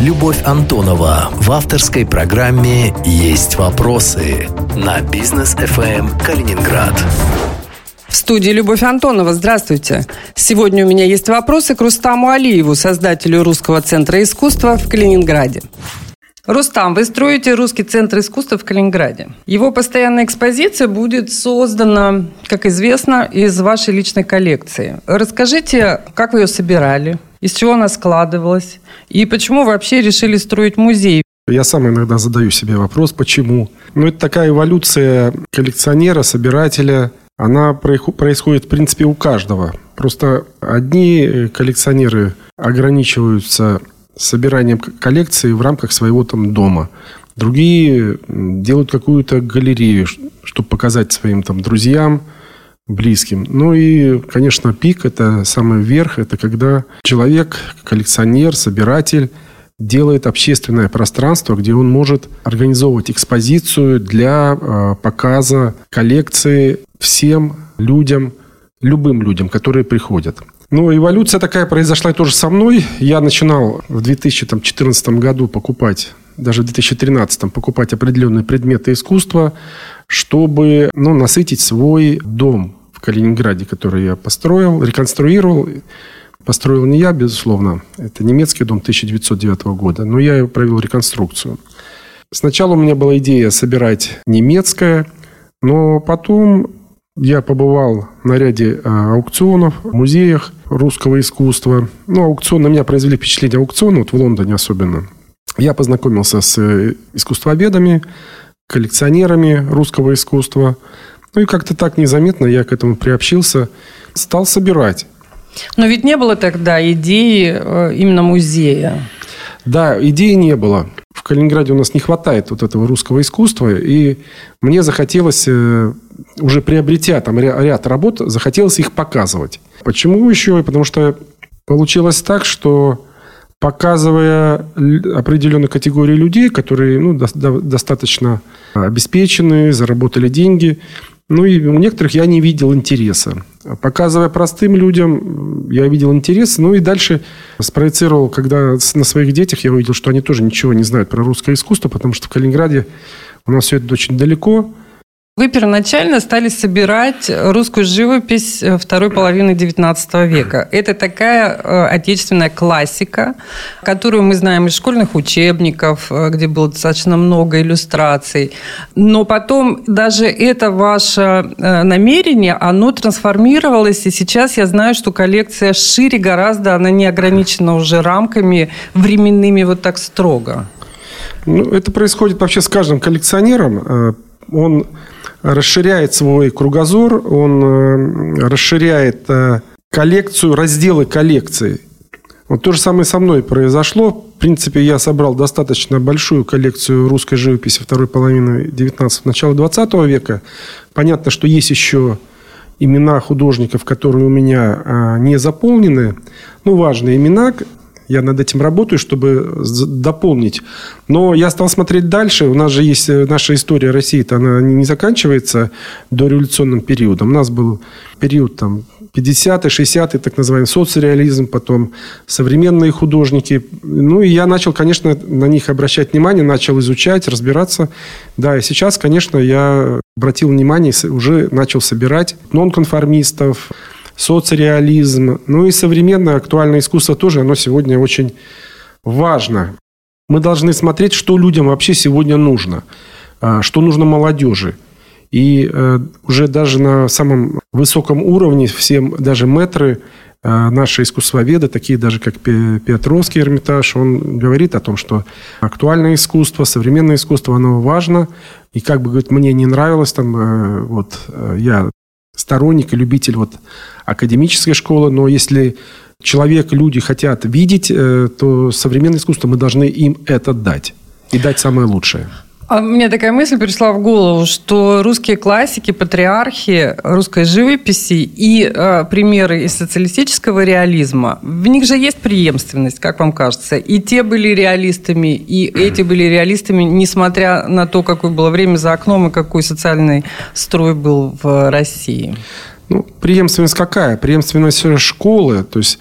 Любовь Антонова в авторской программе «Есть вопросы» на бизнес ФМ Калининград. В студии Любовь Антонова. Здравствуйте. Сегодня у меня есть вопросы к Рустаму Алиеву, создателю Русского центра искусства в Калининграде. Рустам, вы строите Русский центр искусства в Калининграде. Его постоянная экспозиция будет создана, как известно, из вашей личной коллекции. Расскажите, как вы ее собирали, из чего она складывалась, и почему вообще решили строить музей? Я сам иногда задаю себе вопрос, почему. Ну, это такая эволюция коллекционера, собирателя. Она происходит, в принципе, у каждого. Просто одни коллекционеры ограничиваются собиранием коллекции в рамках своего там дома. Другие делают какую-то галерею, чтобы показать своим там друзьям, близким. Ну и, конечно, пик – это самый верх. Это когда человек, коллекционер, собиратель делает общественное пространство, где он может организовывать экспозицию для э, показа коллекции всем людям, любым людям, которые приходят. Ну, эволюция такая произошла тоже со мной. Я начинал в 2014 году покупать, даже в 2013 покупать определенные предметы искусства, чтобы ну, насытить свой дом Калининграде, который я построил, реконструировал. Построил не я, безусловно. Это немецкий дом 1909 года, но я провел реконструкцию. Сначала у меня была идея собирать немецкое, но потом я побывал на ряде а, аукционов, музеях русского искусства. Ну, аукцион на меня произвели впечатление аукциона, вот в Лондоне особенно. Я познакомился с э, искусствоведами, коллекционерами русского искусства. Ну и как-то так незаметно я к этому приобщился, стал собирать. Но ведь не было тогда идеи э, именно музея. Да, идеи не было. В Калининграде у нас не хватает вот этого русского искусства, и мне захотелось, э, уже приобретя там ряд работ, захотелось их показывать. Почему еще? Потому что получилось так, что показывая определенную категорию людей, которые ну, до, достаточно обеспечены, заработали деньги, ну и у некоторых я не видел интереса. Показывая простым людям, я видел интерес. Ну и дальше спроецировал, когда на своих детях я увидел, что они тоже ничего не знают про русское искусство, потому что в Калининграде у нас все это очень далеко. Вы первоначально стали собирать русскую живопись э, второй половины XIX века. Это такая э, отечественная классика, которую мы знаем из школьных учебников, э, где было достаточно много иллюстраций. Но потом даже это ваше намерение, оно трансформировалось, и сейчас я знаю, что коллекция шире гораздо, она не ограничена уже рамками временными вот так строго. Ну, это происходит вообще с каждым коллекционером. Он расширяет свой кругозор, он э, расширяет э, коллекцию, разделы коллекции. Вот то же самое со мной произошло. В принципе, я собрал достаточно большую коллекцию русской живописи второй половины 19 начала 20 века. Понятно, что есть еще имена художников, которые у меня а, не заполнены. Ну, важные имена. Я над этим работаю, чтобы дополнить. Но я стал смотреть дальше. У нас же есть э, наша история России, она не заканчивается до революционным периодом. У нас был период там 50-е, 60-е, так называемый соцреализм, потом современные художники. Ну, и я начал, конечно, на них обращать внимание, начал изучать, разбираться. Да, и сейчас, конечно, я обратил внимание, уже начал собирать нонконформистов, соцреализм, ну и современное актуальное искусство тоже, оно сегодня очень важно. Мы должны смотреть, что людям вообще сегодня нужно, а, что нужно молодежи. И э, уже даже на самом высоком уровне всем, даже метры, э, наши искусствоведы, такие даже как Петровский Эрмитаж, он говорит о том, что актуальное искусство, современное искусство, оно важно. И как бы, говорит, мне не нравилось, там, э, вот я сторонник и любитель вот академической школы, но если человек, люди хотят видеть, э, то современное искусство мы должны им это дать и дать самое лучшее. А мне такая мысль пришла в голову, что русские классики, патриархи русской живописи и э, примеры из социалистического реализма, в них же есть преемственность, как вам кажется? И те были реалистами, и эти были реалистами, несмотря на то, какое было время за окном и какой социальный строй был в России. Ну, преемственность какая? Преемственность школы, то есть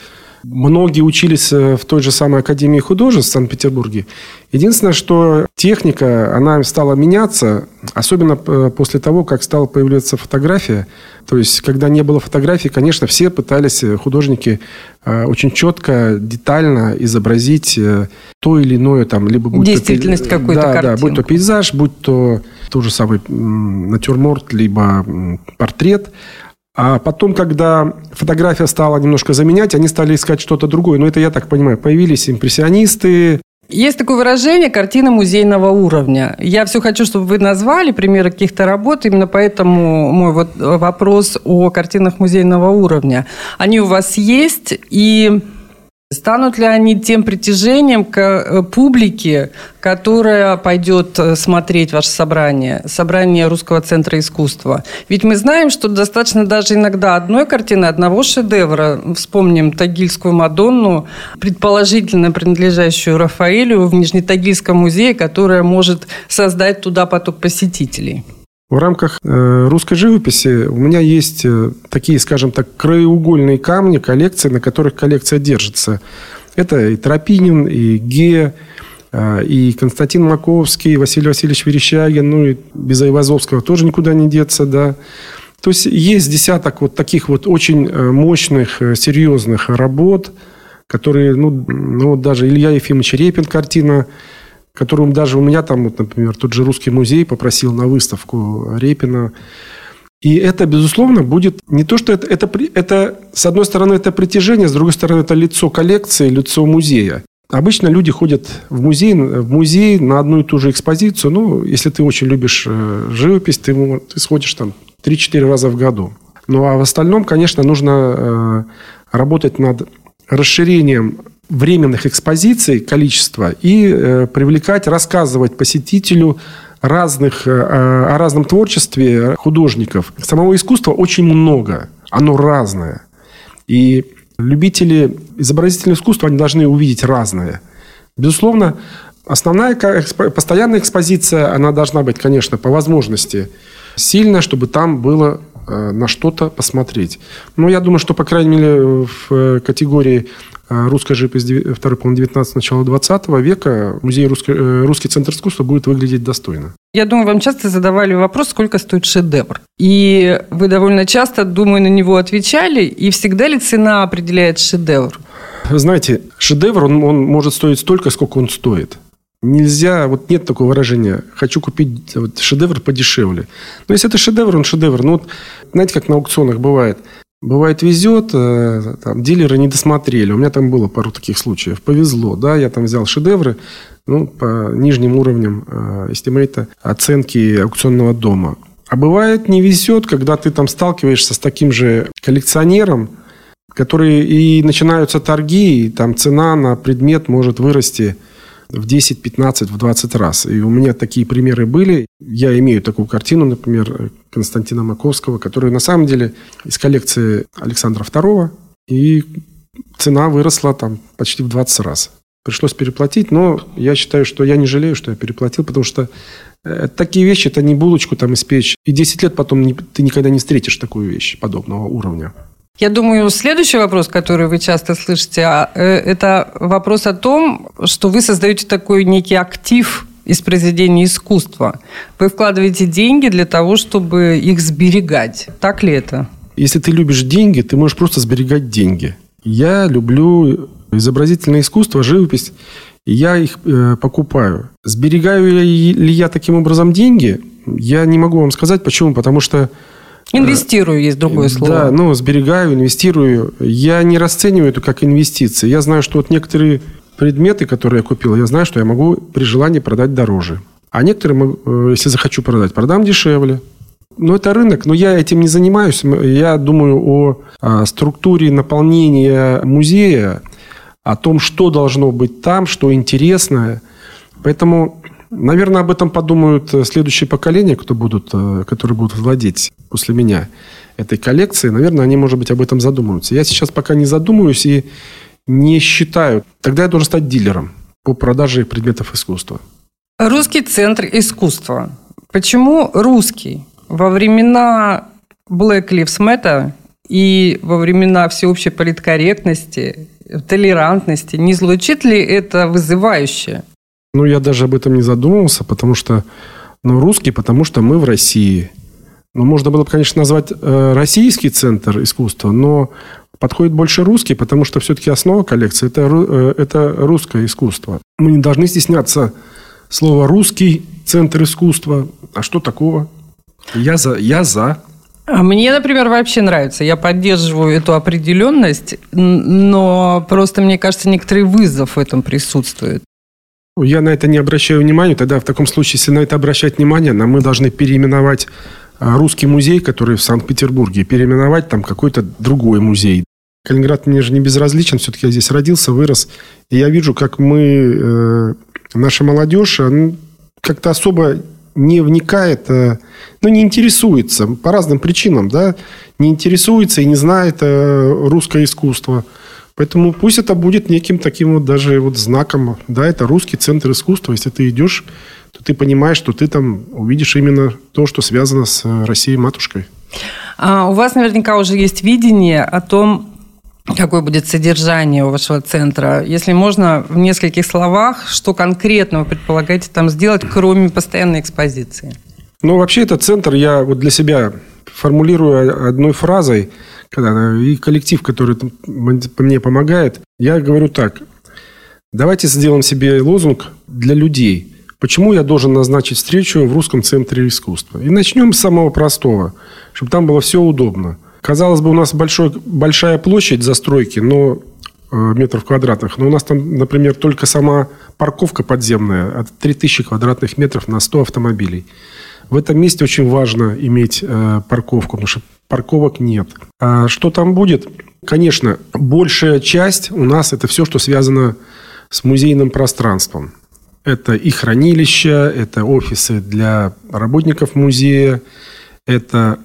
Многие учились э, в той же самой Академии художеств в Санкт-Петербурге. Единственное, что техника, она стала меняться, особенно э, после того, как стала появляться фотография. То есть, когда не было фотографий, конечно, все пытались, э, художники, очень четко, детально изобразить то или иное, там, либо будь Действительность то, какой-то да, картинку. Да, будь то пейзаж, будь то тот же самый натюрморт, либо портрет. А потом, когда фотография стала немножко заменять, они стали искать что-то другое. Но это, я так понимаю, появились импрессионисты, есть такое выражение «картина музейного уровня». Я все хочу, чтобы вы назвали примеры каких-то работ, именно поэтому мой вот вопрос о картинах музейного уровня. Они у вас есть, и Станут ли они тем притяжением к э, публике, которая пойдет э, смотреть ваше собрание, собрание Русского центра искусства? Ведь мы знаем, что достаточно даже иногда одной картины, одного шедевра. Вспомним Тагильскую Мадонну, предположительно принадлежащую Рафаэлю в Нижнетагильском музее, которая может создать туда поток посетителей. В рамках э, русской живописи у меня есть э, такие, скажем так, краеугольные камни коллекции, на которых коллекция держится. Это и Тропинин, и Ге, э, и Константин Маковский, и Василий Васильевич Верещагин, ну и без Айвазовского тоже никуда не деться, да. То есть есть десяток вот таких вот очень мощных, серьезных работ, которые, ну, ну даже Илья Ефимович Репин картина которым даже у меня там, вот, например, тот же Русский музей попросил на выставку Репина. И это, безусловно, будет не то, что это, это, это, с одной стороны, это притяжение, с другой стороны, это лицо коллекции, лицо музея. Обычно люди ходят в музей, в музей на одну и ту же экспозицию. Ну, если ты очень любишь э, живопись, ты, ты сходишь там 3-4 раза в году. Ну, а в остальном, конечно, нужно э, работать над расширением временных экспозиций количество и э, привлекать, рассказывать посетителю разных, э, о разном творчестве художников. Самого искусства очень много, оно разное. И любители изобразительного искусства, они должны увидеть разное. Безусловно, основная постоянная экспозиция, она должна быть, конечно, по возможности сильная, чтобы там было э, на что-то посмотреть. Но я думаю, что, по крайней мере, в э, категории а русская живопись второй половины 19 начала 20 века музей русский, э, русский центр искусства будет выглядеть достойно. Я думаю, вам часто задавали вопрос, сколько стоит шедевр. И вы довольно часто, думаю, на него отвечали. И всегда ли цена определяет шедевр? знаете, шедевр, он, он может стоить столько, сколько он стоит. Нельзя, вот нет такого выражения, хочу купить вот, шедевр подешевле. Но если это шедевр, он шедевр. Ну, вот, знаете, как на аукционах бывает. Бывает везет, э, там, дилеры не досмотрели. У меня там было пару таких случаев. Повезло, да, я там взял шедевры, ну, по нижним уровням э, estimate а оценки аукционного дома. А бывает не везет, когда ты там сталкиваешься с таким же коллекционером, который и начинаются торги, и там цена на предмет может вырасти в 10, 15, в 20 раз. И у меня такие примеры были. Я имею такую картину, например, Константина Маковского, которая на самом деле из коллекции Александра II, и цена выросла там почти в 20 раз. Пришлось переплатить, но я считаю, что я не жалею, что я переплатил, потому что э, такие вещи, это не булочку там испечь. И 10 лет потом не, ты никогда не встретишь такую вещь подобного уровня. Я думаю, следующий вопрос, который вы часто слышите, а, э, это вопрос о том, что вы создаете такой некий актив из произведений искусства. Вы вкладываете деньги для того, чтобы их сберегать. Так ли это? Если ты любишь деньги, ты можешь просто сберегать деньги. Я люблю изобразительное искусство, живопись, и я их э, покупаю. Сберегаю ли я таким образом деньги? Я не могу вам сказать. Почему? Потому что Инвестирую, есть другое слово. Да, ну, сберегаю, инвестирую. Я не расцениваю это как инвестиции. Я знаю, что вот некоторые предметы, которые я купил, я знаю, что я могу при желании продать дороже. А некоторые, э, если захочу продать, продам дешевле. Но это рынок, но я этим не занимаюсь. Я думаю о, о структуре наполнения музея, о том, что должно быть там, что интересное. Поэтому Наверное, об этом подумают э, следующие поколения, кто будут, э, которые будут владеть после меня этой коллекцией. Наверное, они, может быть, об этом задумаются. Я сейчас пока не задумываюсь и не считаю. Тогда я должен стать дилером по продаже предметов искусства. Русский центр искусства. Почему русский? Во времена Black Lives Matter и во времена всеобщей политкорректности толерантности. Не звучит ли это вызывающе? Ну, я даже об этом не задумывался, потому что ну, русский, потому что мы в России. Ну, можно было бы, конечно, назвать э, российский центр искусства, но подходит больше русский, потому что все-таки основа коллекции это, э, это русское искусство. Мы не должны стесняться слова «русский центр искусства». А что такого? Я за. Я за. А мне, например, вообще нравится. Я поддерживаю эту определенность, но просто, мне кажется, некоторый вызов в этом присутствует. Я на это не обращаю внимания. Тогда в таком случае, если на это обращать внимание, нам мы должны переименовать русский музей, который в Санкт-Петербурге, переименовать там какой-то другой музей. Калининград мне же не безразличен, все-таки я здесь родился, вырос. И я вижу, как мы, э, наша молодежь, как-то особо не вникает, э, ну, не интересуется по разным причинам, да, не интересуется и не знает э, русское искусство. Поэтому пусть это будет неким таким вот даже вот знаком, да, это русский центр искусства. Если ты идешь, то ты понимаешь, что ты там увидишь именно то, что связано с э, Россией-матушкой. А у вас наверняка уже есть видение о том, какое будет содержание у вашего центра. Если можно, в нескольких словах, что конкретно вы предполагаете там сделать, кроме постоянной экспозиции? Ну, вообще, этот центр я вот для себя формулирую одной фразой, когда, и коллектив, который мне помогает, я говорю так. Давайте сделаем себе лозунг для людей. Почему я должен назначить встречу в Русском центре искусства? И начнем с самого простого, чтобы там было все удобно. Казалось бы, у нас большой, большая площадь застройки, но э, метров квадратных. Но у нас там, например, только сама парковка подземная от 3000 квадратных метров на 100 автомобилей. В этом месте очень важно иметь э, парковку, потому что парковок нет. А что там будет? Конечно, большая часть у нас это все, что связано с музейным пространством. Это и хранилища, это офисы для работников музея, это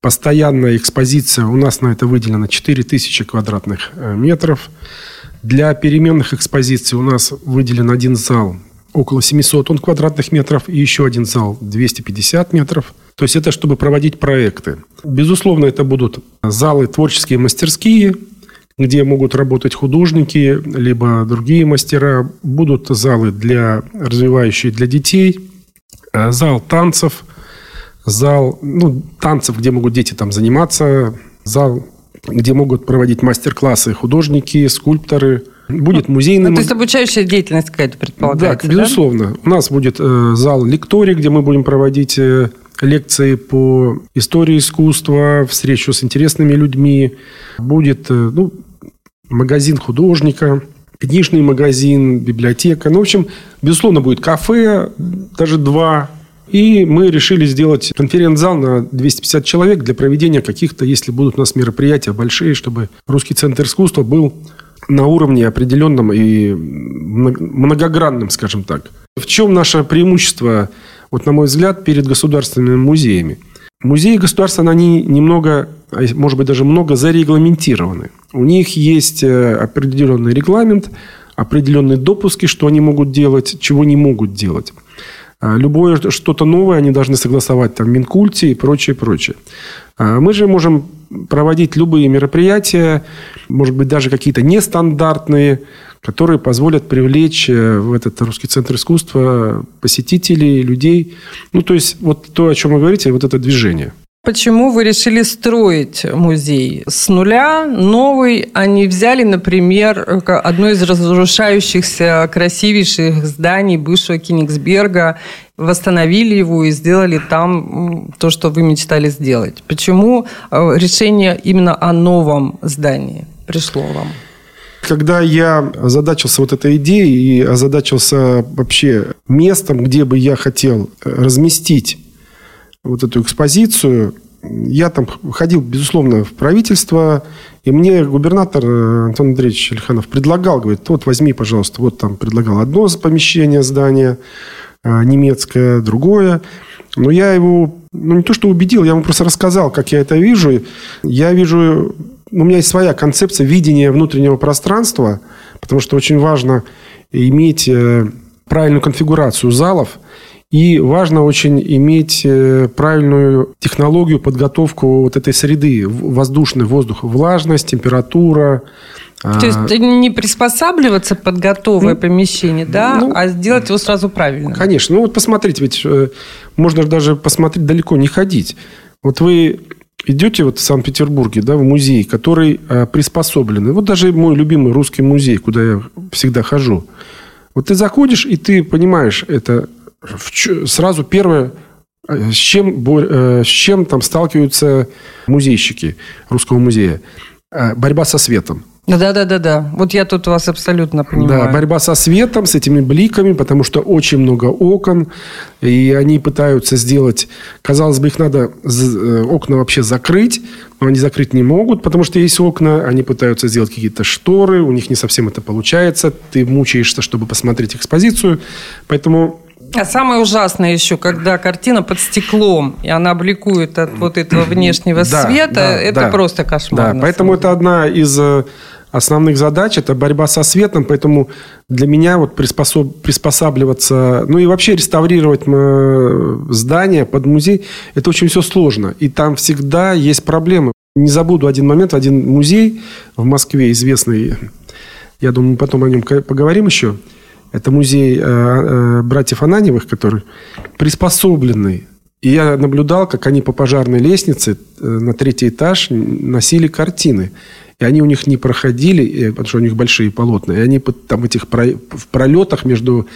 Постоянная экспозиция, у нас на это выделено 4000 квадратных э, метров. Для переменных экспозиций у нас выделен один зал около 700 он квадратных метров и еще один зал 250 метров. То есть это чтобы проводить проекты. Безусловно, это будут залы творческие мастерские, где могут работать художники, либо другие мастера. Будут залы для развивающие для детей, э, зал танцев – зал ну, танцев, где могут дети там заниматься, зал, где могут проводить мастер-классы художники, скульпторы. Будет музейный... Ну, то есть обучающая деятельность какая-то предполагается, да? безусловно. Да? У нас будет э, зал лекторий, где мы будем проводить э, лекции по истории искусства, встречу с интересными людьми. Будет э, ну, магазин художника, книжный магазин, библиотека. Ну, в общем, безусловно, будет кафе, даже два и мы решили сделать конференц-зал на 250 человек для проведения каких-то, если будут у нас мероприятия большие, чтобы Русский центр искусства был на уровне определенном и многогранном, скажем так. В чем наше преимущество, вот на мой взгляд, перед государственными музеями? Музеи государства, они немного, а может быть, даже много зарегламентированы. У них есть э, определенный регламент, определенные допуски, что они могут делать, чего не могут делать. А, любое что-то новое они должны согласовать там, Минкульте и прочее, прочее. А, мы же можем проводить любые мероприятия, может быть, даже какие-то нестандартные, которые позволят привлечь э, в этот русский центр искусства посетителей, людей. Ну, то есть, вот то, о чем вы говорите, вот это движение. Почему вы решили строить музей с нуля, новый, а не взяли, например, одно из разрушающихся красивейших зданий бывшего Кенигсберга, восстановили его и сделали там то, что вы мечтали сделать? Почему э, решение именно о новом здании пришло вам? Когда я озадачился вот этой идеей и озадачился вообще местом, где бы я хотел разместить вот эту экспозицию. Я там ходил, безусловно, в правительство, и мне губернатор э, Антон Андреевич Ильханов предлагал, говорит, вот возьми, пожалуйста, вот там предлагал одно помещение, здание э, немецкое, другое. Но я его, ну не то что убедил, я ему просто рассказал, как я это вижу. Я вижу, у меня есть своя концепция видения внутреннего пространства, потому что очень важно иметь э, правильную конфигурацию залов – И важно очень иметь э, правильную технологию, подготовку вот этой среды, воздушный воздух, влажность, температура, то есть а, не приспосабливаться под готовое ну, помещение, да, ну, а сделать его сразу правильно. Конечно. Ну вот посмотрите, ведь э, можно даже посмотреть далеко, не ходить. Вот вы идете вот в Санкт-Петербурге, да, в музей, который э, приспособленный. Вот даже мой любимый русский музей, куда я всегда хожу. Вот ты заходишь, и ты понимаешь, это сразу первое, э, с чем, с чем там сталкиваются музейщики русского музея. Борьба со светом. Да, да, да, да. Вот я тут вас абсолютно понимаю. Да, борьба со светом, с этими бликами, потому что очень много окон, и они пытаются сделать, казалось бы, их надо э, окна вообще закрыть, но они закрыть не могут, потому что есть окна, они пытаются сделать какие-то шторы, у них не совсем это получается, ты мучаешься, чтобы посмотреть экспозицию, поэтому а самое ужасное еще, когда картина под стеклом, и она бликует от вот этого внешнего да, света, да, это да. просто кошмар. Да, поэтому это одна из э, основных задач – это борьба со светом, поэтому для меня вот приспособ, приспосабливаться, ну и вообще реставрировать э, здание под музей – это очень все сложно. И там всегда есть проблемы. Не забуду один момент, один музей в Москве известный, я думаю, потом о нем поговорим еще. Это музей э, э, братьев Ананевых, который приспособленный и я наблюдал, как они по пожарной лестнице на третий этаж носили картины. И они у них не проходили, потому что у них большие полотна. И они там этих в пролетах между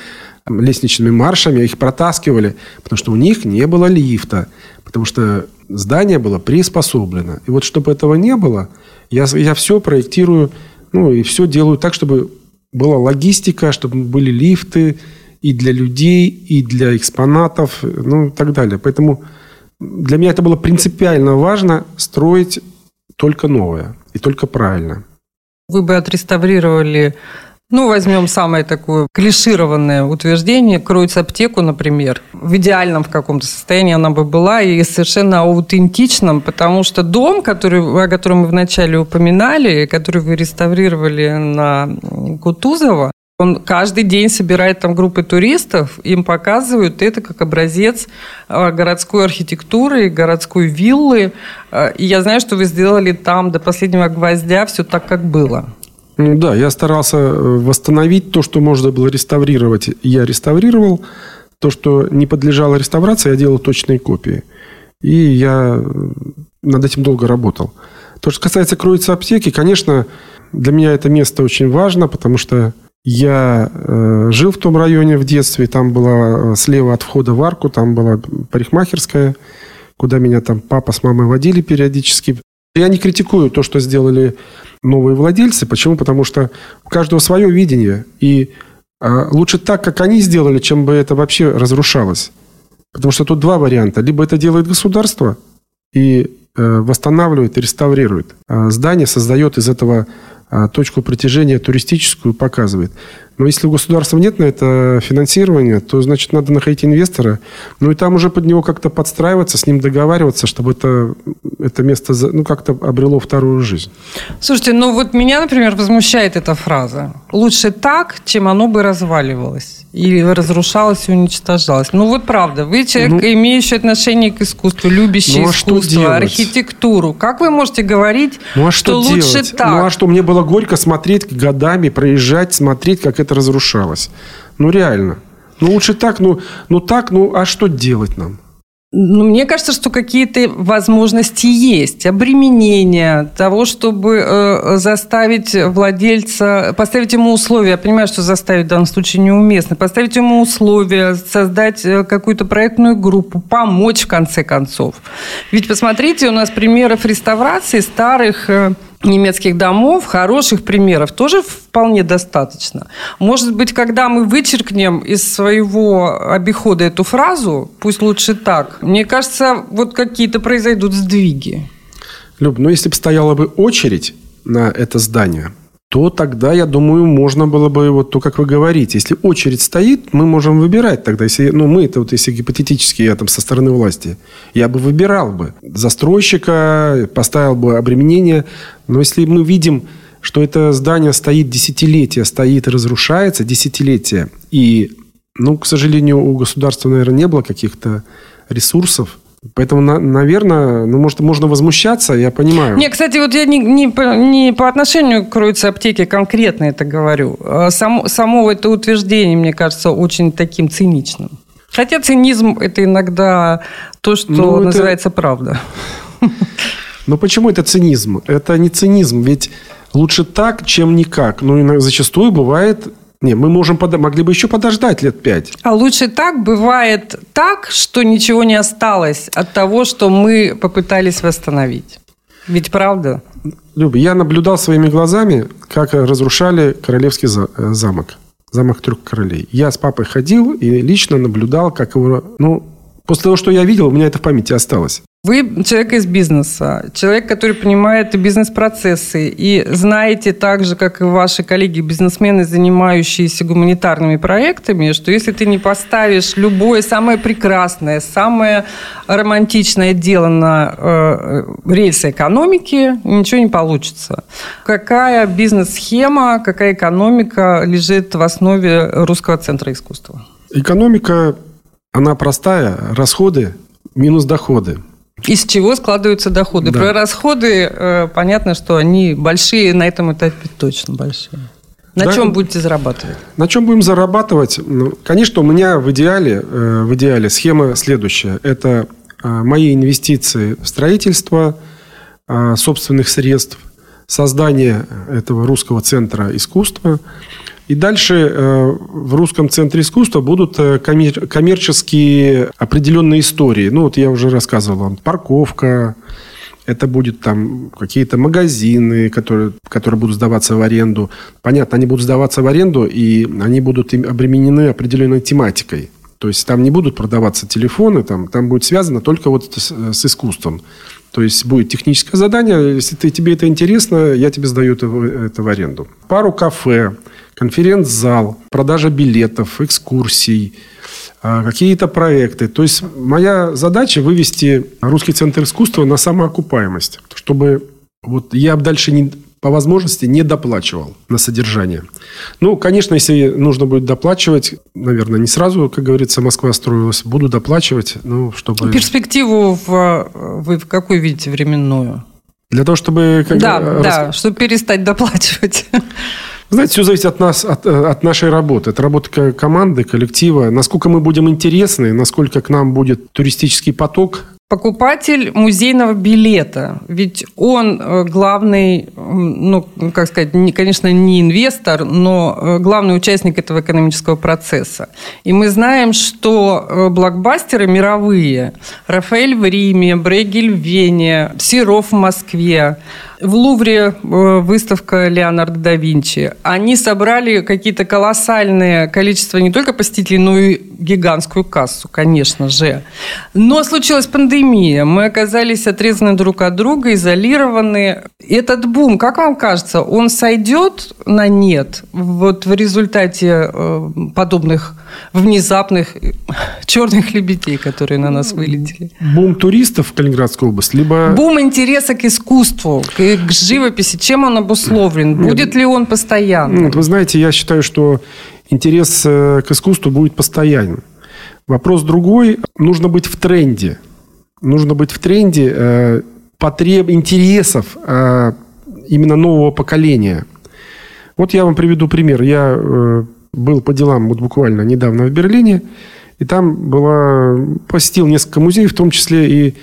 лестничными маршами их протаскивали, потому что у них не было лифта, потому что здание было приспособлено. И вот чтобы этого не было, я, я все проектирую, ну и все делаю так, чтобы была логистика, чтобы были лифты и для людей, и для экспонатов, ну и так далее. Поэтому для меня это было принципиально важно строить только новое и только правильно. Вы бы отреставрировали ну, возьмем самое такое клишированное утверждение. Кроется аптеку, например. В идеальном в каком-то состоянии она бы была и совершенно аутентичном, потому что дом, который, о котором мы вначале упоминали, который вы реставрировали на Кутузова, он каждый день собирает там группы туристов, им показывают это как образец а, городской архитектуры, городской виллы. А, и я знаю, что вы сделали там до последнего гвоздя все так, как было. Ну да, я старался э, восстановить то, что можно было реставрировать. Я реставрировал. То, что не подлежало реставрации, я делал точные копии. И я э, над этим долго работал. То, что касается кроицы аптеки, конечно, для меня это место очень важно, потому что я э, жил в том районе в детстве, там была э, слева от входа в арку, там была парикмахерская, куда меня там папа с мамой водили периодически. Я не критикую то, что сделали новые владельцы. Почему? Потому что у каждого свое видение. И э, лучше так, как они сделали, чем бы это вообще разрушалось. Потому что тут два варианта. Либо это делает государство и э, восстанавливает и реставрирует. А здание создает из этого а точку притяжения туристическую показывает. Но если у государства нет на это финансирования, то, значит, надо находить инвестора. Ну, и там уже под него как-то подстраиваться, с ним договариваться, чтобы это, это место ну, как-то обрело вторую жизнь. Слушайте, ну вот меня, например, возмущает эта фраза. Лучше так, чем оно бы разваливалось. Или разрушалось и уничтожалось. Ну вот правда, вы человек, ну, имеющий отношение к искусству, любящий ну, а искусство, архитектуру. Как вы можете говорить, ну, а что, что лучше так? Ну а что, мне было горько смотреть годами, проезжать, смотреть, как это разрушалось. Ну реально. Ну лучше так, ну, ну так, ну а что делать нам? Ну, мне кажется, что какие-то возможности есть. Обременение того, чтобы э, заставить владельца, поставить ему условия. Я понимаю, что заставить в данном случае неуместно. Поставить ему условия, создать э, какую-то проектную группу, помочь в конце концов. Ведь посмотрите, у нас примеров реставрации старых э, немецких домов, хороших примеров тоже вполне достаточно. Может быть, когда мы вычеркнем из своего обихода эту фразу, пусть лучше так, мне кажется, вот какие-то произойдут сдвиги. Люб, ну если бы стояла бы очередь на это здание, то тогда, я думаю, можно было бы, вот то, как вы говорите, если очередь стоит, мы можем выбирать тогда, если, ну, мы, это вот если гипотетически я там со стороны власти, я бы выбирал бы застройщика, поставил бы обременение, но если мы видим, что это здание стоит десятилетия, стоит разрушается десятилетия, и Ну, к сожалению, у государства, наверное, не было каких-то ресурсов. Поэтому, на, наверное, ну, может, можно возмущаться, я понимаю. Не, кстати, вот я не, не, по, не по отношению к кроице аптеке конкретно это говорю. А само, само это утверждение, мне кажется, очень таким циничным. Хотя цинизм – это иногда то, что ну, это... называется правда. Но почему это цинизм? Это не цинизм, ведь лучше так, чем никак. Ну, и зачастую бывает не, мы можем под... могли бы еще подождать лет пять. А лучше так бывает так, что ничего не осталось от того, что мы попытались восстановить. Ведь правда? Люби, я наблюдал своими глазами, как разрушали королевский э, замок. Замок трех королей. Я с папой ходил и лично наблюдал, как его... Ну, после того, что я видел, у меня это в памяти осталось. Вы человек из бизнеса, человек, который понимает бизнес-процессы и знаете так же, как и ваши коллеги-бизнесмены, занимающиеся гуманитарными проектами, что если ты не поставишь любое самое прекрасное, самое романтичное дело на э, рельсы экономики, ничего не получится. Какая бизнес-схема, какая экономика лежит в основе Русского центра искусства? Экономика, она простая, расходы минус доходы. Из чего складываются доходы? Да. Про расходы э, понятно, что они большие, на этом этапе точно большие. На да, чем будете зарабатывать? На чем будем зарабатывать? Ну, конечно, у меня в идеале, э, в идеале схема следующая. Это э, мои инвестиции в строительство э, собственных средств, создание этого русского центра искусства – и дальше э, в Русском центре искусства будут э, коммерческие определенные истории. Ну, вот я уже рассказывал. Парковка, это будет там какие-то магазины, которые, которые будут сдаваться в аренду. Понятно, они будут сдаваться в аренду, и они будут обременены определенной тематикой. То есть там не будут продаваться телефоны, там, там будет связано только вот с, с искусством. То есть будет техническое задание, если ты, тебе это интересно, я тебе сдаю это, это в аренду. Пару кафе, конференц-зал, продажа билетов, экскурсий, а, какие-то проекты. То есть моя задача вывести русский центр искусства на самоокупаемость, чтобы вот я дальше не, по возможности не доплачивал на содержание. Ну, конечно, если нужно будет доплачивать, наверное, не сразу, как говорится, Москва строилась, буду доплачивать, ну, чтобы... Перспективу в, вы в какую видите временную? Для того, чтобы... Как да, бы, да, рас... чтобы перестать доплачивать. Знаете, все зависит от нас, от, от нашей работы. Это работа команды, коллектива. Насколько мы будем интересны, насколько к нам будет туристический поток, покупатель музейного билета. Ведь он э, главный, ну, как сказать, не, конечно, не инвестор, но э, главный участник этого экономического процесса. И мы знаем, что э, блокбастеры мировые, Рафаэль в Риме, Брейгель в Вене, Серов в Москве, в Лувре выставка Леонардо да Винчи. Они собрали какие-то колоссальные количество не только посетителей, но и гигантскую кассу, конечно же. Но случилась пандемия. Мы оказались отрезаны друг от друга, изолированы. Этот бум, как вам кажется, он сойдет на нет вот в результате э, подобных внезапных черных лебедей, которые на нас вылетели? Бум туристов в Калининградскую область, либо... Бум интереса к искусству, к, к живописи. Чем он обусловлен? Будет ли он постоянным? Вы знаете, я считаю, что интерес э, к искусству будет постоянным. Вопрос другой. Нужно быть в тренде. Нужно быть в тренде э, потреб, интересов э, именно нового поколения. Вот я вам приведу пример. Я э, был по делам вот буквально недавно в Берлине, и там была, посетил несколько музеев, в том числе и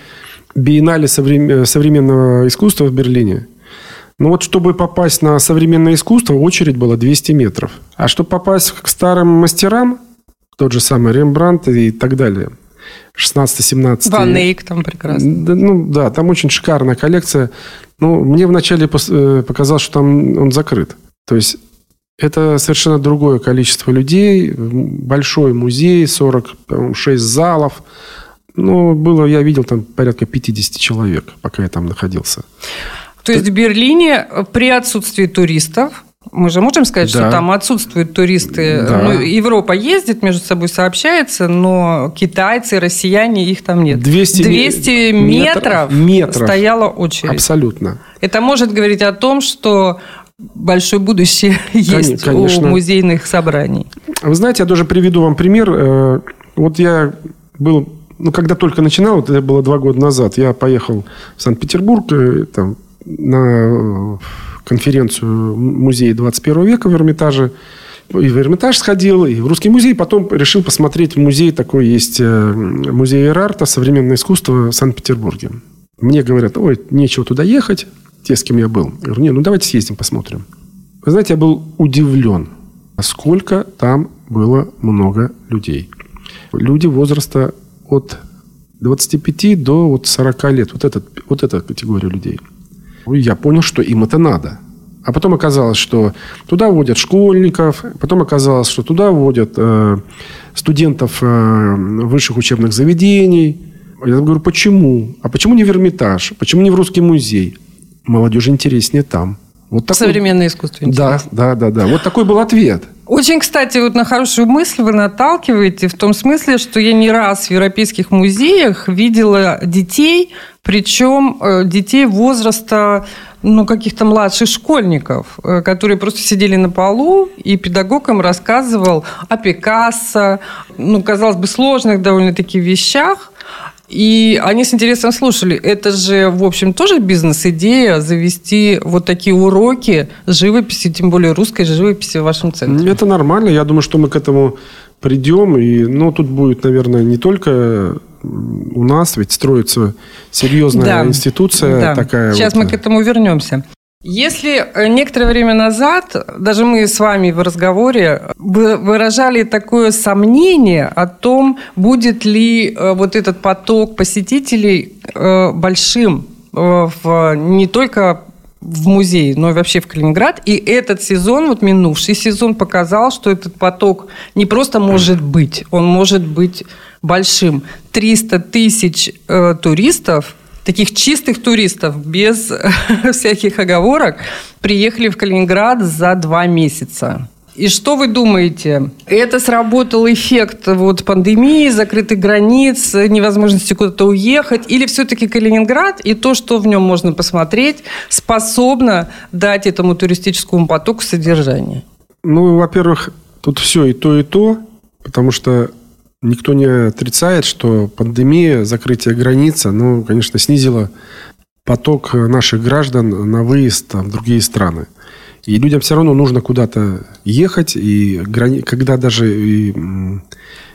биеннале современного искусства в Берлине – ну вот, чтобы попасть на современное искусство, очередь была 200 метров. А чтобы попасть к старым мастерам, тот же самый Рембрандт и так далее, 16-17. Ван Эйк там прекрасно. Да, ну да, там очень шикарная коллекция. Ну, мне вначале э, показалось, что там он закрыт. То есть это совершенно другое количество людей, большой музей, 46 залов. Ну, было, я видел там порядка 50 человек, пока я там находился. То есть в Берлине при отсутствии туристов мы же можем сказать, да. что там отсутствуют туристы. Да. Ну, Европа ездит, между собой сообщается, но китайцы, россияне, их там нет. 200, 200 метров, метров стояла очередь. Абсолютно. Это может говорить о том, что большое будущее есть конечно. у музейных собраний. Вы знаете, я даже приведу вам пример. Э, вот я был, ну, когда только начинал, вот это было два года назад, я поехал в Санкт-Петербург э, там, на конференцию музея 21 века в Эрмитаже. И в Эрмитаж сходил, и в Русский музей. Потом решил посмотреть музей. Такой есть музей Эрарта «Современное искусство» в Санкт-Петербурге. Мне говорят, ой, нечего туда ехать, те, с кем я был. Я говорю, не, ну давайте съездим, посмотрим. Вы знаете, я был удивлен, сколько там было много людей. Люди возраста от 25 до вот 40 лет. Вот, этот, вот эта категория людей. Я понял, что им это надо. А потом оказалось, что туда водят школьников, потом оказалось, что туда водят э, студентов э, высших учебных заведений, я говорю, почему? А почему не в Эрмитаж? Почему не в Русский музей? Молодежи интереснее там. Вот такой... Современное искусство интересно. Да, да, да, да. Вот такой был ответ. Очень, кстати, вот на хорошую мысль вы наталкиваете в том смысле, что я не раз в европейских музеях видела детей, причем э, детей возраста ну, каких-то младших школьников, э, которые просто сидели на полу, и педагог им рассказывал о Пикассо, ну, казалось бы, сложных довольно-таки вещах, и они с интересом слушали. Это же, в общем, тоже бизнес-идея завести вот такие уроки живописи, тем более русской живописи в вашем центре. Это нормально. Я думаю, что мы к этому придем. И, ну, тут будет, наверное, не только у нас, ведь строится серьезная да. институция да. такая. Сейчас вот. мы к этому вернемся. Если э, некоторое время назад, даже мы с вами в разговоре выражали такое сомнение о том, будет ли э, вот этот поток посетителей э, большим в, не только в музей, но и вообще в Калининград. И этот сезон, вот минувший сезон, показал, что этот поток не просто может быть, он может быть большим. 300 тысяч э, туристов таких чистых туристов, без всяких оговорок, приехали в Калининград за два месяца. И что вы думаете? Это сработал эффект вот пандемии, закрытых границ, невозможности куда-то уехать? Или все-таки Калининград и то, что в нем можно посмотреть, способно дать этому туристическому потоку содержание? Ну, во-первых, тут все и то, и то, потому что Никто не отрицает, что пандемия, закрытие границ, ну, конечно, снизило поток наших граждан на выезд в другие страны. И людям все равно нужно куда-то ехать. И грани... когда даже и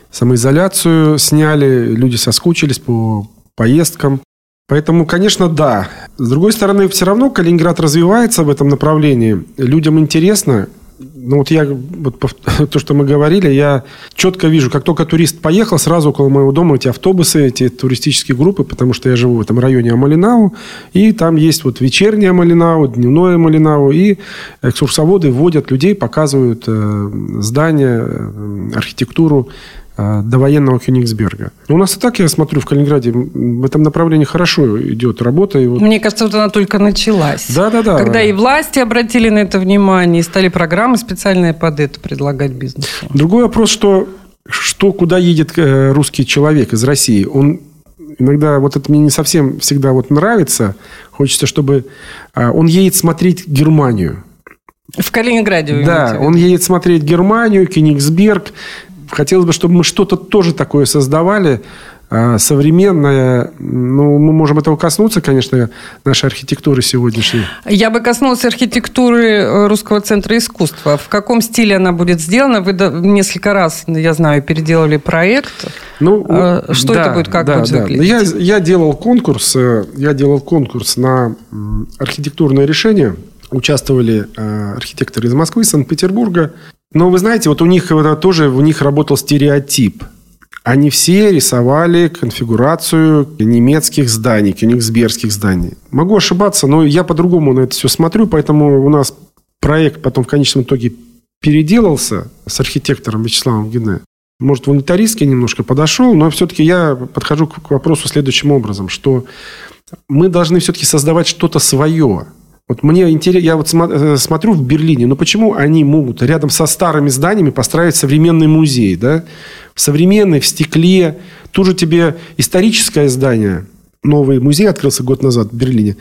самоизоляцию сняли, люди соскучились по поездкам. Поэтому, конечно, да. С другой стороны, все равно Калининград развивается в этом направлении. Людям интересно, ну вот я, вот то, что мы говорили, я четко вижу, как только турист поехал, сразу около моего дома эти автобусы, эти туристические группы, потому что я живу в этом районе Амалинау, и там есть вот вечернее Амалинау, дневное Амалинау, и экскурсоводы вводят людей, показывают э, здания, э, архитектуру до военного Кёнигсберга. У нас и так, я смотрю, в Калининграде в этом направлении хорошо идет работа. И вот... Мне кажется, вот она только началась. Да, да, да. Когда и власти обратили на это внимание, и стали программы специальные под это предлагать бизнесу. Другой вопрос, что, что куда едет э, русский человек из России? Он иногда, вот это мне не совсем всегда вот нравится. Хочется, чтобы э, он едет смотреть Германию. В Калининграде, вы Да, он едет смотреть Германию, Кенигсберг, хотелось бы, чтобы мы что-то тоже такое создавали, а, современное, ну, мы можем этого коснуться, конечно, нашей архитектуры сегодняшней. Я бы коснулась архитектуры э, Русского центра искусства. В каком стиле она будет сделана? Вы несколько раз, я знаю, переделали проект. Ну, а, Что да, это будет, как да, будет да. выглядеть? Я, я делал конкурс, э, я делал конкурс на архитектурное решение. Участвовали э, архитекторы из Москвы, Санкт-Петербурга, но вы знаете, вот у них это тоже у них работал стереотип. Они все рисовали конфигурацию немецких зданий, кёнигсбергских зданий. Могу ошибаться, но я по-другому на это все смотрю, поэтому у нас проект потом в конечном итоге переделался с архитектором Вячеславом Гене. Может, в унитаристке немножко подошел, но все-таки я подхожу к вопросу следующим образом, что мы должны все-таки создавать что-то свое. Вот мне интересно, я вот э, смотрю в Берлине, но почему они могут рядом со старыми зданиями построить современный музей, да? Современный, в стекле. Тут же тебе историческое здание. Новый музей открылся год назад в Берлине.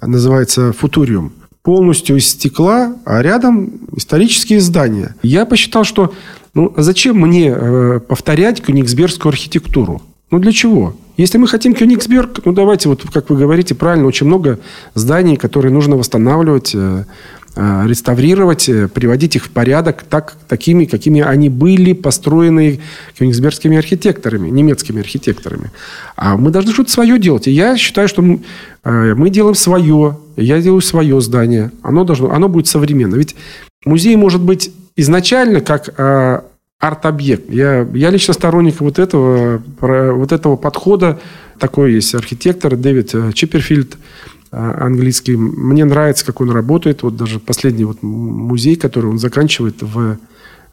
Называется «Футуриум». Полностью из стекла, а рядом исторические здания. Я посчитал, что Ну, а зачем мне э, повторять кёнигсбергскую архитектуру? Ну, для чего? Если мы хотим Кёнигсберг, ну, давайте, вот как вы говорите правильно, очень много зданий, которые нужно восстанавливать, э, э, реставрировать, э, приводить их в порядок так, такими, какими они были построены кёнигсбергскими архитекторами, немецкими архитекторами. А мы должны что-то свое делать. И я считаю, что мы, мы делаем свое, я делаю свое здание. Оно, должно, оно будет современно. Ведь музей может быть изначально как арт-объект. Я, я лично сторонник вот этого, вот этого подхода. Такой есть архитектор Дэвид э, Чипперфильд, э, английский. Мне нравится, как он работает. Вот даже последний вот музей, который он заканчивает в,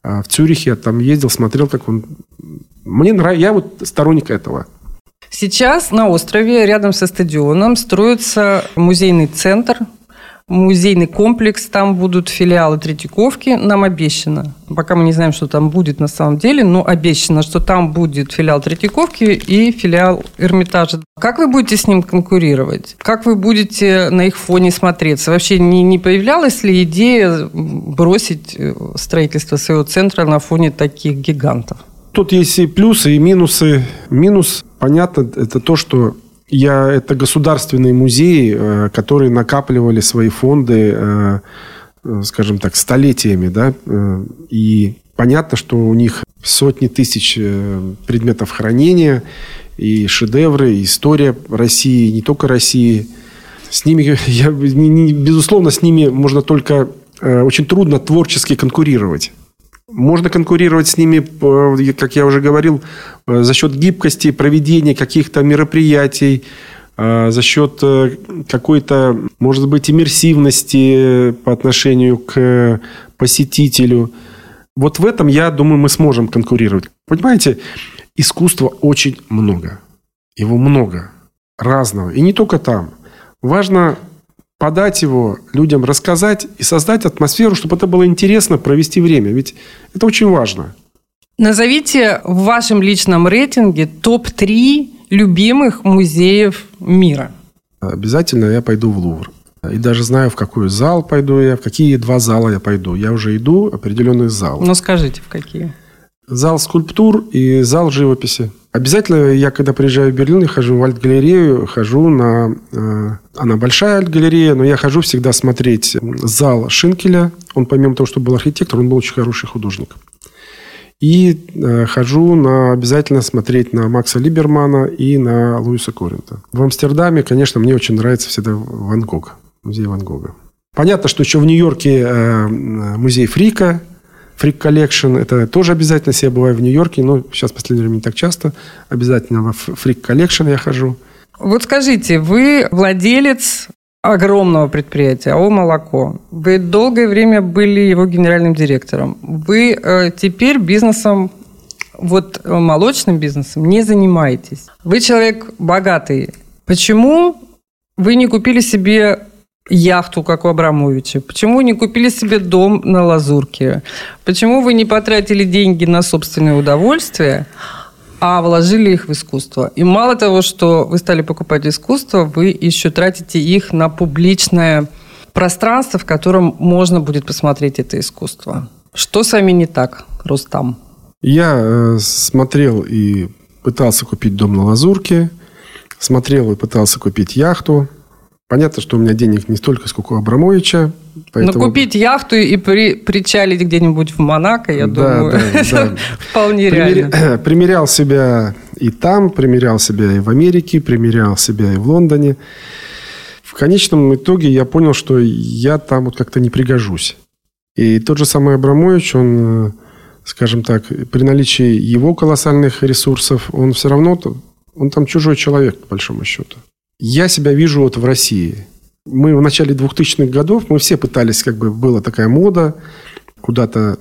э, в Цюрихе. Я там ездил, смотрел, как он... Мне нравится. Я вот сторонник этого. Сейчас на острове рядом со стадионом строится музейный центр музейный комплекс, там будут филиалы Третьяковки, нам обещано. Пока мы не знаем, что там будет на самом деле, но обещано, что там будет филиал Третьяковки и филиал Эрмитажа. Как вы будете с ним конкурировать? Как вы будете на их фоне смотреться? Вообще не, не появлялась ли идея бросить э, строительство своего центра на фоне таких гигантов? Тут есть и плюсы, и минусы. Минус, понятно, это то, что я, это государственные музеи, э, которые накапливали свои фонды, э, э, скажем так, столетиями, да, и понятно, что у них сотни тысяч предметов хранения, и шедевры, и история России, не только России. С ними, я, безусловно, с ними можно только очень трудно творчески конкурировать. Можно конкурировать с ними, э, как я уже говорил, э, за счет гибкости проведения каких-то мероприятий, э, за счет какой-то, может быть, иммерсивности по отношению к посетителю. Вот в этом, я думаю, мы сможем конкурировать. Понимаете, искусства очень много. Его много. Разного. И не только там. Важно подать его людям, рассказать и создать атмосферу, чтобы это было интересно провести время. Ведь это очень важно. Назовите в вашем личном рейтинге топ-3 любимых музеев мира. Обязательно я пойду в Лувр. И даже знаю, в какой зал пойду я, в какие два зала я пойду. Я уже иду определенный зал. Ну, скажите, в какие? Зал скульптур и зал живописи. Обязательно я, когда приезжаю в Берлин, я хожу в альт-галерею, хожу на... Э, она большая альт-галерея, но я хожу всегда смотреть зал Шинкеля. Он, помимо того, что был архитектор, он был очень хороший художник. И э, хожу на, обязательно смотреть на Макса Либермана и на Луиса Коринта. В Амстердаме, конечно, мне очень нравится всегда Ван Гог, музей Ван Гога. Понятно, что еще в Нью-Йорке э, музей Фрика – Freak Collection. Это тоже обязательно, если я бываю в Нью-Йорке, но сейчас в последнее время не так часто. Обязательно в Freak Collection я хожу. Вот скажите, вы владелец огромного предприятия АО «Молоко». Вы долгое время были его генеральным директором. Вы э, теперь бизнесом, вот э, молочным бизнесом не занимаетесь. Вы человек богатый. Почему вы не купили себе яхту, как у Абрамовича? Почему не купили себе дом на Лазурке? Почему вы не потратили деньги на собственное удовольствие, а вложили их в искусство? И мало того, что вы стали покупать искусство, вы еще тратите их на публичное пространство, в котором можно будет посмотреть это искусство. Что с вами не так, Рустам? Я э, смотрел и пытался купить дом на Лазурке, смотрел и пытался купить яхту, Понятно, что у меня денег не столько, сколько у Абрамовича. Поэтому... Но купить яхту и при, причалить где-нибудь в Монако, я да, думаю, да, да. вполне Пример... реально. Примерял себя и там, примерял себя и в Америке, примерял себя и в Лондоне. В конечном итоге я понял, что я там вот как-то не пригожусь. И тот же самый Абрамович, он, скажем так, при наличии его колоссальных ресурсов, он все равно, он там чужой человек, по большому счету. Я себя вижу вот в России. Мы в начале 2000-х годов, мы все пытались, как бы была такая мода, куда-то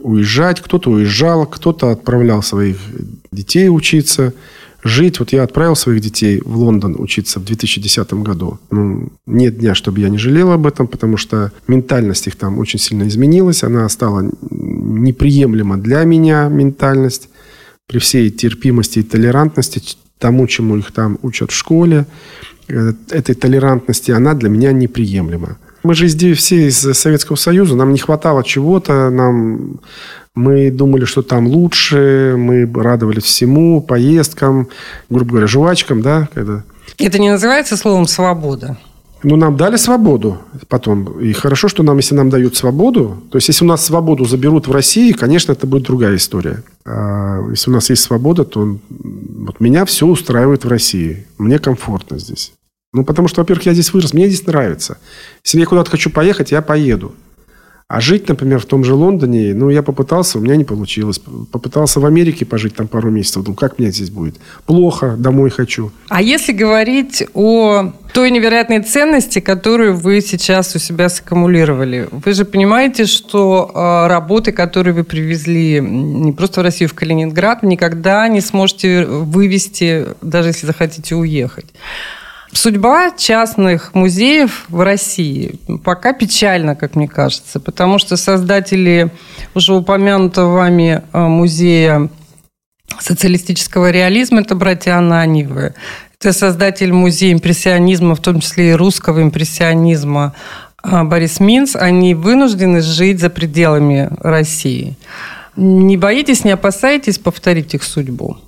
уезжать. Кто-то уезжал, кто-то отправлял своих детей учиться, жить. Вот я отправил своих детей в Лондон учиться в 2010 году. Ну, нет дня, чтобы я не жалел об этом, потому что ментальность их там очень сильно изменилась. Она стала неприемлема для меня, ментальность. При всей терпимости и толерантности тому, чему их там учат в школе, э, этой толерантности, она для меня неприемлема. Мы же здесь все из Советского Союза, нам не хватало чего-то, нам Мы думали, что там лучше, мы радовались всему, поездкам, грубо говоря, жвачкам, да, когда... Это не называется словом «свобода»? Ну, нам дали свободу потом. И хорошо, что нам, если нам дают свободу, то есть, если у нас свободу заберут в России, конечно, это будет другая история. А если у нас есть свобода, то вот меня все устраивает в России. Мне комфортно здесь. Ну, потому что, во-первых, я здесь вырос, мне здесь нравится. Если я куда-то хочу поехать, я поеду. А жить, например, в том же Лондоне, ну, я попытался, у меня не получилось. Попытался в Америке пожить там пару месяцев. Думаю, как мне здесь будет? Плохо, домой хочу. А если говорить о той невероятной ценности, которую вы сейчас у себя саккумулировали, вы же понимаете, что э, работы, которые вы привезли не просто в Россию, в Калининград, никогда не сможете вывести, даже если захотите уехать. Судьба частных музеев в России пока печальна, как мне кажется, потому что создатели уже упомянутого вами э, музея социалистического реализма – это братья Ананьевы. Это создатель музея импрессионизма, в том числе и русского импрессионизма э, Борис Минц. Они вынуждены жить за пределами России. Не боитесь, не опасаетесь повторить их судьбу?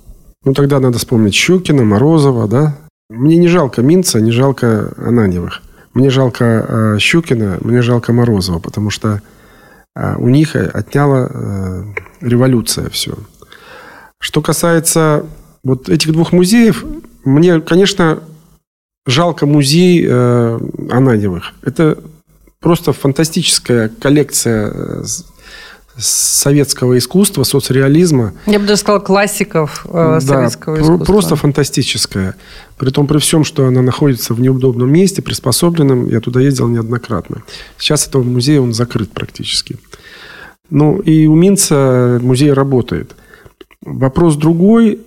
Ну, тогда надо вспомнить Щукина, Морозова, да? Мне не жалко Минца, не жалко Ананьевых. Мне жалко э, Щукина, мне жалко Морозова, потому что э, у них отняла э, революция все. Что касается вот этих двух музеев, мне, конечно, жалко музей э, Ананьевых. Это просто фантастическая коллекция э, советского искусства, соцреализма. Я бы даже сказал, классиков э, да, советского искусства. Просто фантастическая. При том, при всем, что она находится в неудобном месте, приспособленном. Я туда ездил неоднократно. Сейчас этого музея, он закрыт практически. Ну, и у Минца музей работает. Вопрос другой,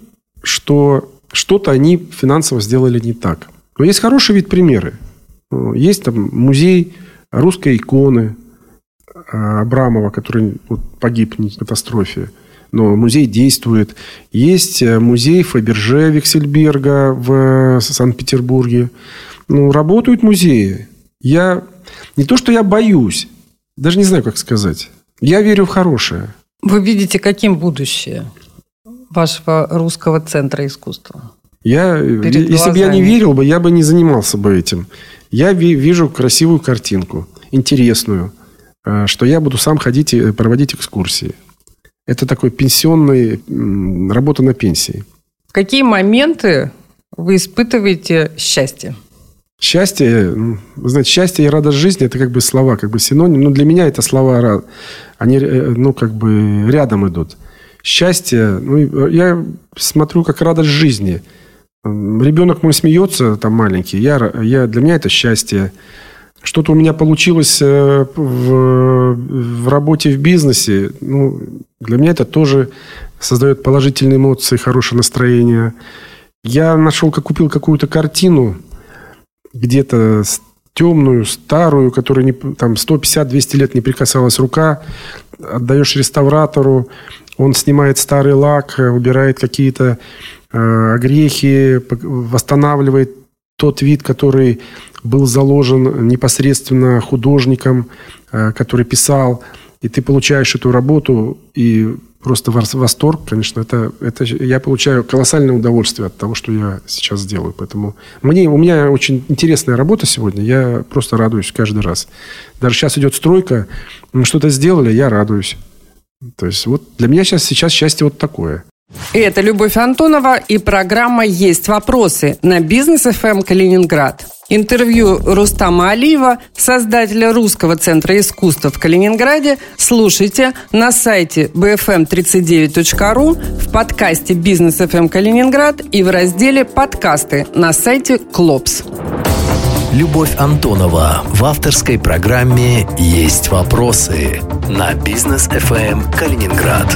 что что-то они финансово сделали не так. Но есть хороший вид примеры. Есть там музей русской иконы, Э, Абрамова, который вот, погиб в катастрофе. Но музей действует. Есть э, музей Фаберже Виксельберга в Санкт-Петербурге. Ну, работают музеи. Я не то, что я боюсь, даже не знаю, как сказать. Я верю в хорошее. Вы видите, каким будущее вашего русского центра искусства? Я, если бы я не верил бы, я бы не занимался бы этим. Я вижу красивую картинку, интересную – Э, что я буду сам ходить и проводить экскурсии. Это такой пенсионный, работа на пенсии. В какие моменты вы испытываете счастье? Счастье, вы знаете, счастье и радость жизни – это как бы слова, как бы синоним. Но для меня это слова, они, э, ну, как бы рядом идут. Счастье, ну, я смотрю, как радость жизни. Ребенок мой смеется, там маленький, я, я, для меня это счастье что-то у меня получилось э, в, в работе, в бизнесе, ну, для меня это тоже создает положительные эмоции, хорошее настроение. Я нашел, как купил какую-то картину, где-то темную, старую, которая не, там 150-200 лет не прикасалась рука, отдаешь реставратору, он снимает старый лак, убирает какие-то э, огрехи, восстанавливает тот вид, который был заложен непосредственно художником, э, который писал, и ты получаешь эту работу, и просто восторг, конечно, это, это я получаю колоссальное удовольствие от того, что я сейчас делаю. Поэтому мне, у меня очень интересная работа сегодня, я просто радуюсь каждый раз. Даже сейчас идет стройка, мы что-то сделали, я радуюсь. То есть вот для меня сейчас, сейчас счастье вот такое. Это Любовь Антонова и программа «Есть вопросы» на Бизнес ФМ эм Калининград. Интервью Рустама Алиева, создателя Русского центра искусства в Калининграде, слушайте на сайте bfm39.ru, в подкасте «Бизнес ФМ Калининград» и в разделе «Подкасты» на сайте «Клопс». Любовь Антонова в авторской программе «Есть вопросы» на Бизнес ФМ Калининград.